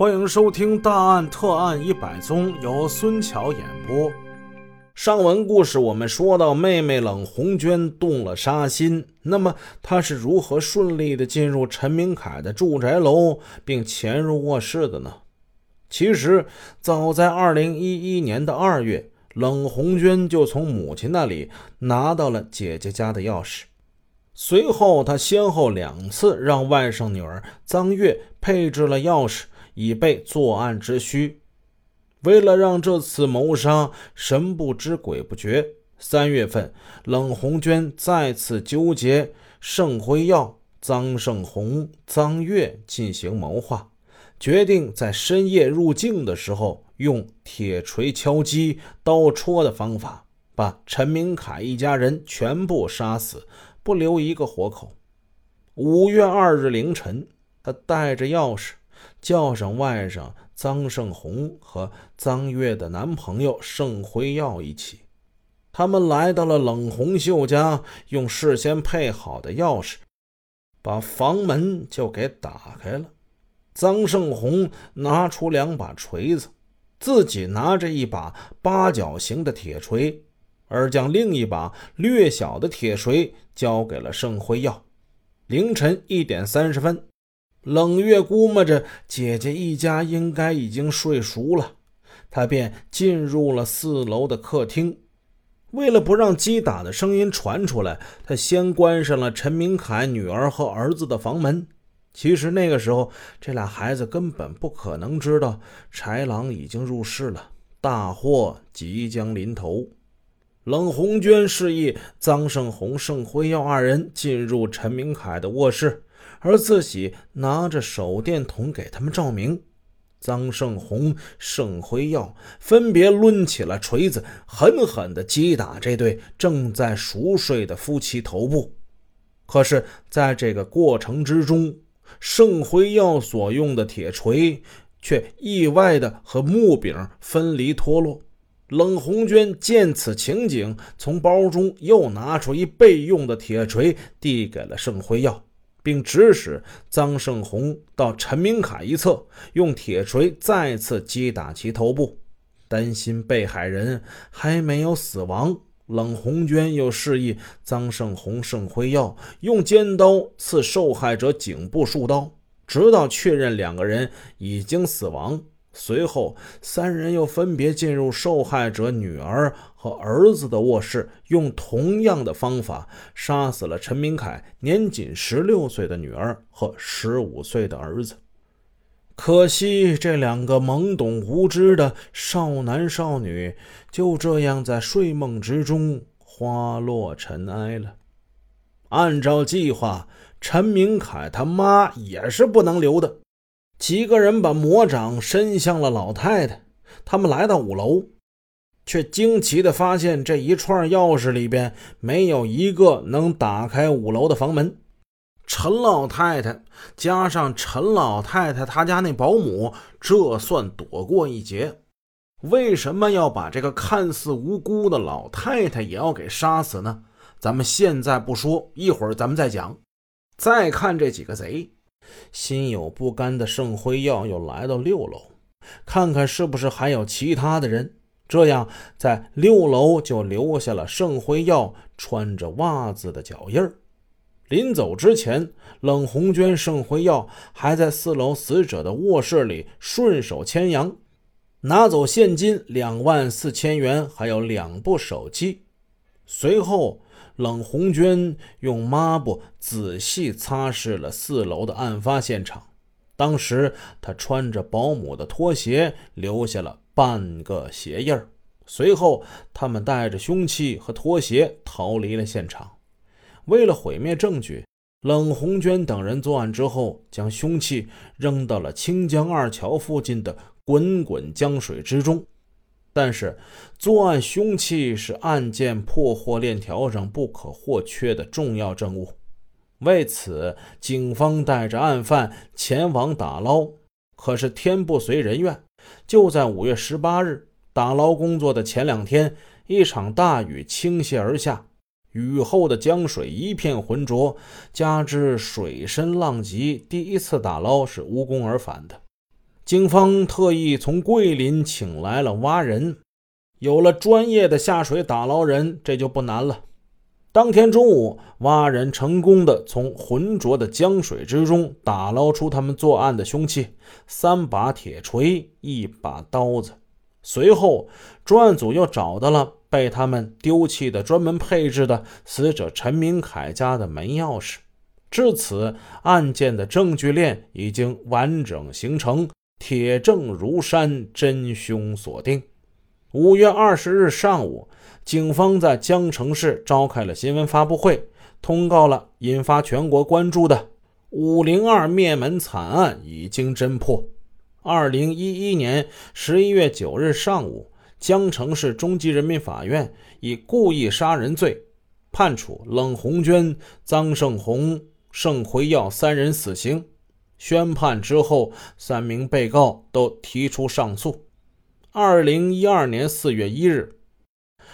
欢迎收听《大案特案一百宗》，由孙桥演播。上文故事我们说到，妹妹冷红娟动了杀心，那么她是如何顺利的进入陈明凯的住宅楼，并潜入卧室的呢？其实，早在二零一一年的二月，冷红娟就从母亲那里拿到了姐姐家的钥匙。随后，她先后两次让外甥女儿臧月配置了钥匙。以备作案之需。为了让这次谋杀神不知鬼不觉，三月份，冷红娟再次纠结盛辉耀、臧胜红、臧月进行谋划，决定在深夜入境的时候，用铁锤敲击、刀戳的方法，把陈明凯一家人全部杀死，不留一个活口。五月二日凌晨，他带着钥匙。叫上外甥臧胜红和臧月的男朋友盛辉耀一起，他们来到了冷红秀家，用事先配好的钥匙把房门就给打开了。臧胜红拿出两把锤子，自己拿着一把八角形的铁锤，而将另一把略小的铁锤交给了盛辉耀。凌晨一点三十分。冷月估摸着姐姐一家应该已经睡熟了，他便进入了四楼的客厅。为了不让击打的声音传出来，他先关上了陈明凯女儿和儿子的房门。其实那个时候，这俩孩子根本不可能知道豺狼已经入室了，大祸即将临头。冷红娟示意臧胜红、盛辉耀二人进入陈明凯的卧室。而自己拿着手电筒给他们照明，臧胜红、盛辉耀分别抡起了锤子，狠狠地击打这对正在熟睡的夫妻头部。可是，在这个过程之中，盛辉耀所用的铁锤却意外地和木柄分离脱落。冷红娟见此情景，从包中又拿出一备用的铁锤，递给了盛辉耀。并指使张胜红到陈明凯一侧，用铁锤再次击打其头部。担心被害人还没有死亡，冷红娟又示意张胜红、盛辉耀用尖刀刺受害者颈部数刀，直到确认两个人已经死亡。随后，三人又分别进入受害者女儿和儿子的卧室，用同样的方法杀死了陈明凯年仅十六岁的女儿和十五岁的儿子。可惜，这两个懵懂无知的少男少女就这样在睡梦之中花落尘埃了。按照计划，陈明凯他妈也是不能留的。几个人把魔掌伸向了老太太。他们来到五楼，却惊奇地发现这一串钥匙里边没有一个能打开五楼的房门。陈老太太加上陈老太太她家那保姆，这算躲过一劫。为什么要把这个看似无辜的老太太也要给杀死呢？咱们现在不说，一会儿咱们再讲。再看这几个贼。心有不甘的盛辉耀又来到六楼，看看是不是还有其他的人。这样，在六楼就留下了盛辉耀穿着袜子的脚印儿。临走之前，冷红娟、盛辉耀还在四楼死者的卧室里顺手牵羊，拿走现金两万四千元，还有两部手机。随后。冷红娟用抹布仔细擦拭了四楼的案发现场。当时她穿着保姆的拖鞋，留下了半个鞋印儿。随后，他们带着凶器和拖鞋逃离了现场。为了毁灭证据，冷红娟等人作案之后，将凶器扔到了清江二桥附近的滚滚江水之中。但是，作案凶器是案件破获链条上不可或缺的重要证物。为此，警方带着案犯前往打捞。可是天不遂人愿，就在五月十八日打捞工作的前两天，一场大雨倾泻而下，雨后的江水一片浑浊，加之水深浪急，第一次打捞是无功而返的。警方特意从桂林请来了蛙人，有了专业的下水打捞人，这就不难了。当天中午，蛙人成功的从浑浊的江水之中打捞出他们作案的凶器：三把铁锤，一把刀子。随后，专案组又找到了被他们丢弃的专门配置的死者陈明凯家的门钥匙。至此，案件的证据链已经完整形成，铁证如山，真凶锁定。五月二十日上午。警方在江城市召开了新闻发布会，通告了引发全国关注的“五零二”灭门惨案已经侦破。二零一一年十一月九日上午，江城市中级人民法院以故意杀人罪判处冷红娟、臧胜红、盛辉耀三人死刑。宣判之后，三名被告都提出上诉。二零一二年四月一日。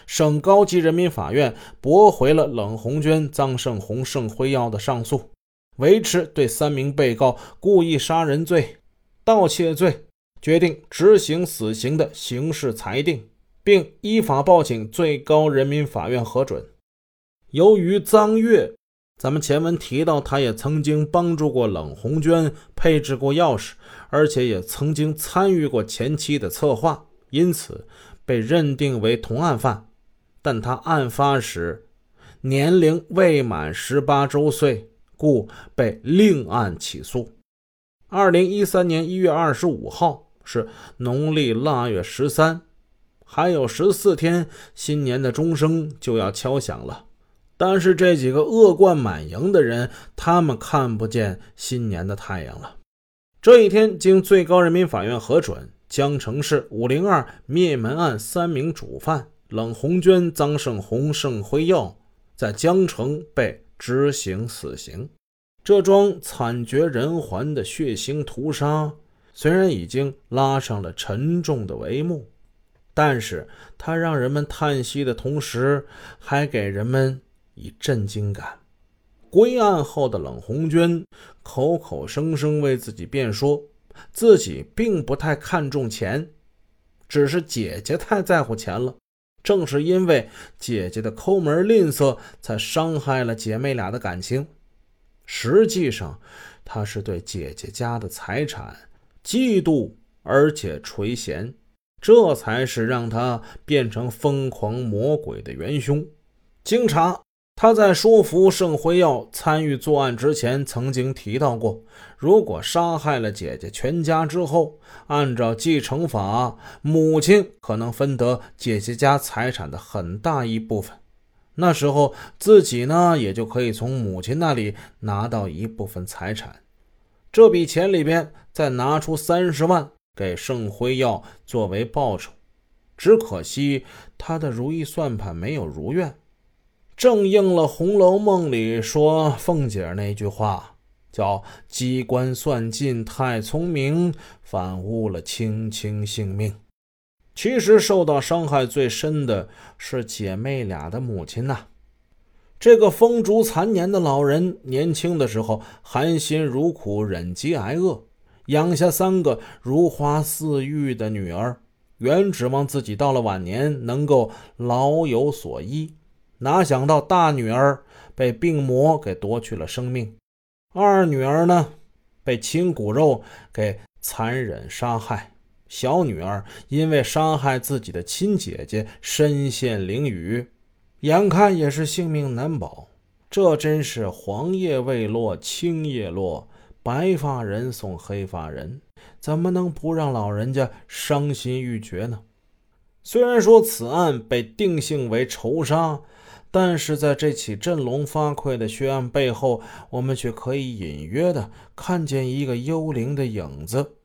省高级人民法院驳回了冷红娟、臧胜红、盛辉耀的上诉，维持对三名被告故意杀人罪、盗窃罪决定执行死刑的刑事裁定，并依法报请最高人民法院核准。由于臧月，咱们前文提到，他也曾经帮助过冷红娟配置过钥匙，而且也曾经参与过前期的策划，因此被认定为同案犯。但他案发时年龄未满十八周岁，故被另案起诉。二零一三年一月二十五号是农历腊月十三，还有十四天，新年的钟声就要敲响了。但是这几个恶贯满盈的人，他们看不见新年的太阳了。这一天，经最高人民法院核准，江城市五零二灭门案三名主犯。冷红娟、臧胜红、盛辉耀在江城被执行死刑。这桩惨绝人寰的血腥屠杀，虽然已经拉上了沉重的帷幕，但是它让人们叹息的同时，还给人们以震惊感。归案后的冷红娟口口声声为自己辩说，自己并不太看重钱，只是姐姐太在乎钱了。正是因为姐姐的抠门吝啬，才伤害了姐妹俩的感情。实际上，他是对姐姐家的财产嫉妒，而且垂涎，这才是让他变成疯狂魔鬼的元凶。经查。他在说服盛辉耀参与作案之前，曾经提到过，如果杀害了姐姐全家之后，按照继承法，母亲可能分得姐姐家财产的很大一部分。那时候自己呢，也就可以从母亲那里拿到一部分财产。这笔钱里边再拿出三十万给盛辉耀作为报酬。只可惜他的如意算盘没有如愿。正应了《红楼梦》里说凤姐那句话，叫“机关算尽太聪明，反误了卿卿性命”。其实受到伤害最深的是姐妹俩的母亲呐。这个风烛残年的老人，年轻的时候含辛茹苦，忍饥挨饿，养下三个如花似玉的女儿，原指望自己到了晚年能够老有所依。哪想到大女儿被病魔给夺去了生命，二女儿呢被亲骨肉给残忍杀害，小女儿因为杀害自己的亲姐姐身陷囹圄，眼看也是性命难保。这真是黄叶未落，青叶落，白发人送黑发人，怎么能不让老人家伤心欲绝呢？虽然说此案被定性为仇杀。但是在这起振聋发聩的血案背后，我们却可以隐约的看见一个幽灵的影子，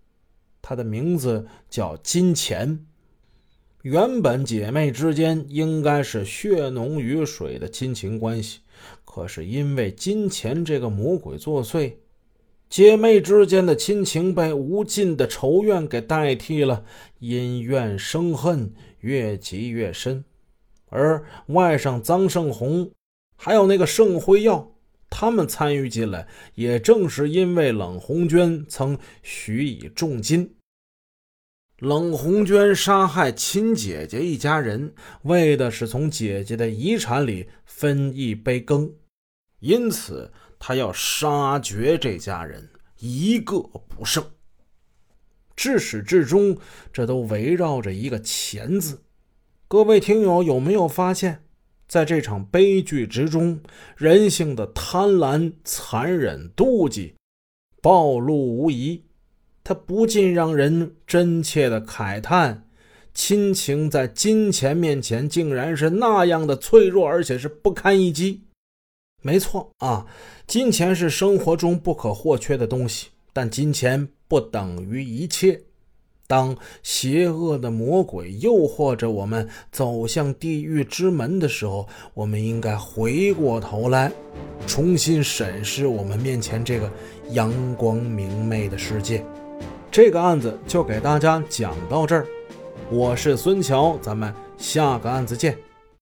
他的名字叫金钱。原本姐妹之间应该是血浓于水的亲情关系，可是因为金钱这个魔鬼作祟，姐妹之间的亲情被无尽的仇怨给代替了，因怨生恨，越积越深。而外甥臧胜红，还有那个盛辉耀，他们参与进来，也正是因为冷红娟曾许以重金。冷红娟杀害亲姐姐一家人，为的是从姐姐的遗产里分一杯羹，因此他要杀绝这家人，一个不剩。至始至终，这都围绕着一个“钱”字。各位听友有没有发现，在这场悲剧之中，人性的贪婪、残忍、妒忌暴露无遗？他不禁让人真切的慨叹：亲情在金钱面前竟然是那样的脆弱，而且是不堪一击。没错啊，金钱是生活中不可或缺的东西，但金钱不等于一切。当邪恶的魔鬼诱惑着我们走向地狱之门的时候，我们应该回过头来，重新审视我们面前这个阳光明媚的世界。这个案子就给大家讲到这儿，我是孙桥，咱们下个案子见。